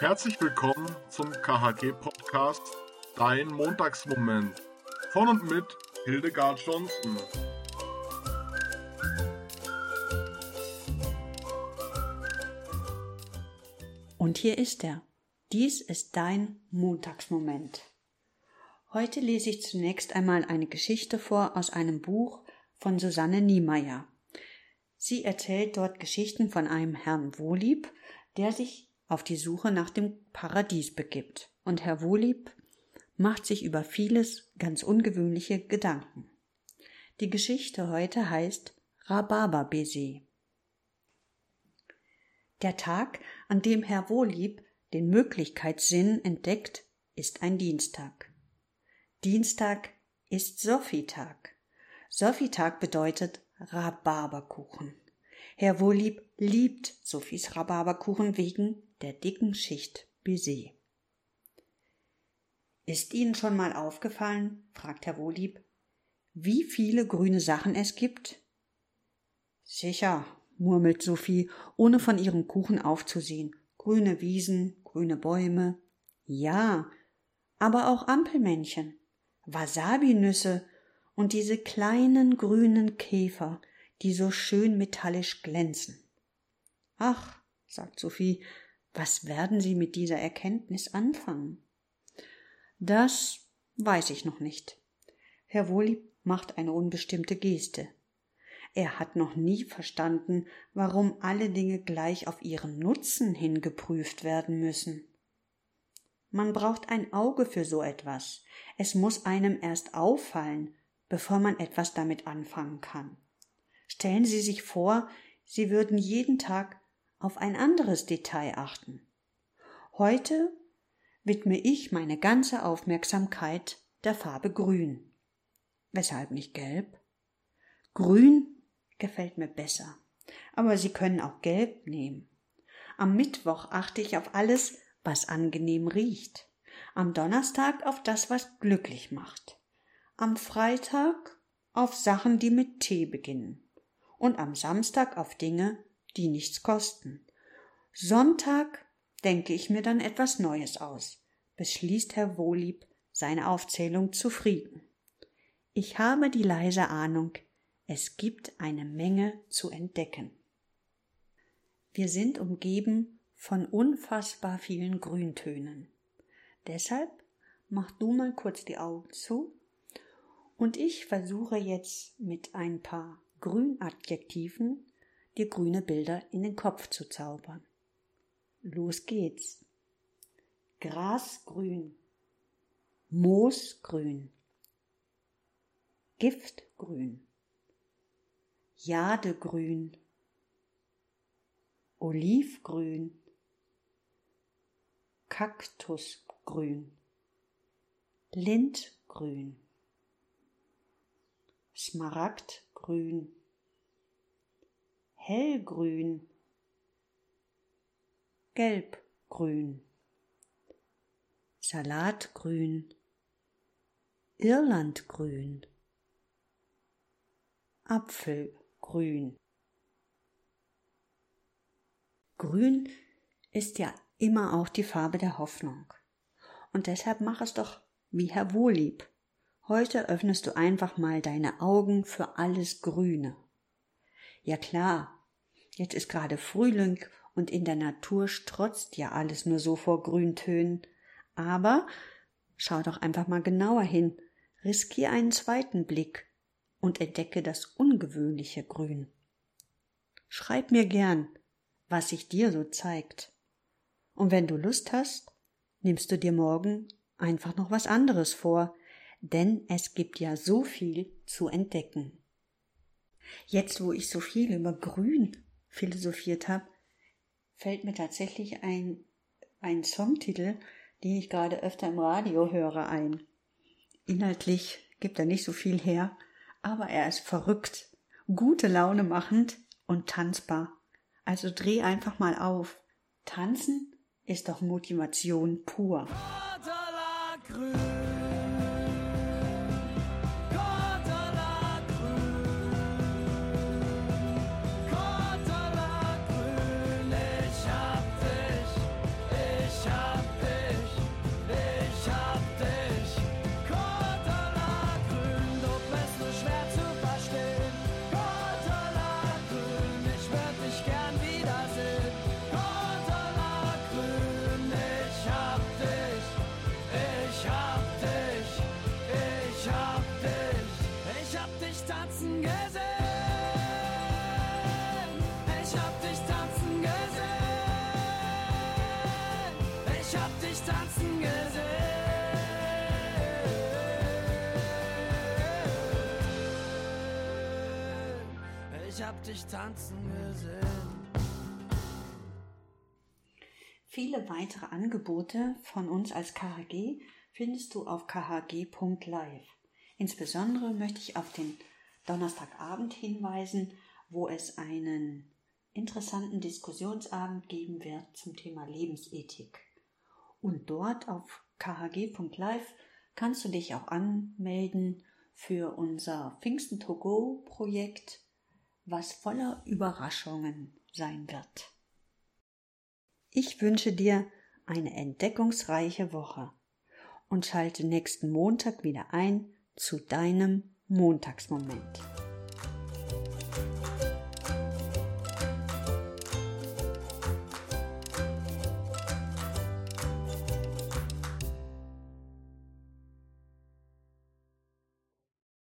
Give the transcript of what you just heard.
Herzlich willkommen zum KHG-Podcast Dein Montagsmoment von und mit Hildegard Johnson. Und hier ist er. Dies ist dein Montagsmoment. Heute lese ich zunächst einmal eine Geschichte vor aus einem Buch von Susanne Niemeyer. Sie erzählt dort Geschichten von einem Herrn Wohlieb, der sich auf die Suche nach dem Paradies begibt. Und Herr Wohlieb macht sich über vieles ganz ungewöhnliche Gedanken. Die Geschichte heute heißt Rhabarberbaiser. Der Tag, an dem Herr Wohlieb den Möglichkeitssinn entdeckt, ist ein Dienstag. Dienstag ist Sophietag. Sophietag bedeutet Rhabarberkuchen. Herr Wohlieb liebt Sophies Rhabarberkuchen wegen der dicken Schicht Baiser. Ist Ihnen schon mal aufgefallen, fragt Herr Wohlieb, wie viele grüne Sachen es gibt? Sicher, murmelt Sophie, ohne von ihrem Kuchen aufzusehen. Grüne Wiesen, grüne Bäume. Ja, aber auch Ampelmännchen, Wasabi-Nüsse und diese kleinen grünen Käfer, die so schön metallisch glänzen. Ach, sagt Sophie, was werden Sie mit dieser Erkenntnis anfangen? Das weiß ich noch nicht. Herr Wohlieb macht eine unbestimmte Geste. Er hat noch nie verstanden, warum alle Dinge gleich auf ihren Nutzen hin geprüft werden müssen. Man braucht ein Auge für so etwas. Es muss einem erst auffallen, bevor man etwas damit anfangen kann. Stellen Sie sich vor, Sie würden jeden Tag auf ein anderes Detail achten. Heute widme ich meine ganze Aufmerksamkeit der Farbe Grün. Weshalb nicht Gelb? Grün gefällt mir besser, aber Sie können auch Gelb nehmen. Am Mittwoch achte ich auf alles, was angenehm riecht. Am Donnerstag auf das, was glücklich macht. Am Freitag auf Sachen, die mit T beginnen. Und am Samstag auf Dinge, die nichts kosten. Sonntag denke ich mir dann etwas Neues aus, beschließt Herr Wohlieb seine Aufzählung zufrieden. Ich habe die leise Ahnung, es gibt eine Menge zu entdecken. Wir sind umgeben von unfassbar vielen Grüntönen. Deshalb mach du mal kurz die Augen zu und ich versuche jetzt mit ein paar Grünadjektiven dir grüne Bilder in den Kopf zu zaubern. Los geht's. Grasgrün, Moosgrün, Giftgrün, Jadegrün, Olivgrün, Kaktusgrün, Lindgrün, Smaragdgrün, Hellgrün, Gelbgrün, Salatgrün, Irlandgrün, Apfelgrün. Grün ist ja immer auch die Farbe der Hoffnung. Und deshalb mach es doch wie Herr Wohlieb. Heute öffnest du einfach mal deine Augen für alles Grüne. Ja klar, jetzt ist gerade Frühling und in der Natur strotzt ja alles nur so vor Grüntönen. Aber schau doch einfach mal genauer hin, riskier einen zweiten Blick und entdecke das ungewöhnliche Grün. Schreib mir gern, was sich dir so zeigt. Und wenn du Lust hast, nimmst du dir morgen einfach noch was anderes vor, denn es gibt ja so viel zu entdecken. Jetzt, wo ich so viel über Grün philosophiert habe, fällt mir tatsächlich ein, ein Songtitel, den ich gerade öfter im Radio höre, ein. Inhaltlich gibt er nicht so viel her, aber er ist verrückt, gute Laune machend und tanzbar. Also dreh einfach mal auf. Tanzen ist doch Motivation pur. Tanzen gesehen. Ich hab dich tanzen gesehen. Ich hab dich tanzen gesehen. Ich hab dich tanzen gesehen. Viele weitere Angebote von uns als KHG findest du auf khg.live. Insbesondere möchte ich auf den Donnerstagabend hinweisen, wo es einen interessanten Diskussionsabend geben wird zum Thema Lebensethik. Und dort auf khg.live kannst du dich auch anmelden für unser Pfingsten to go Projekt, was voller Überraschungen sein wird. Ich wünsche dir eine entdeckungsreiche Woche und schalte nächsten Montag wieder ein zu deinem Montagsmoment.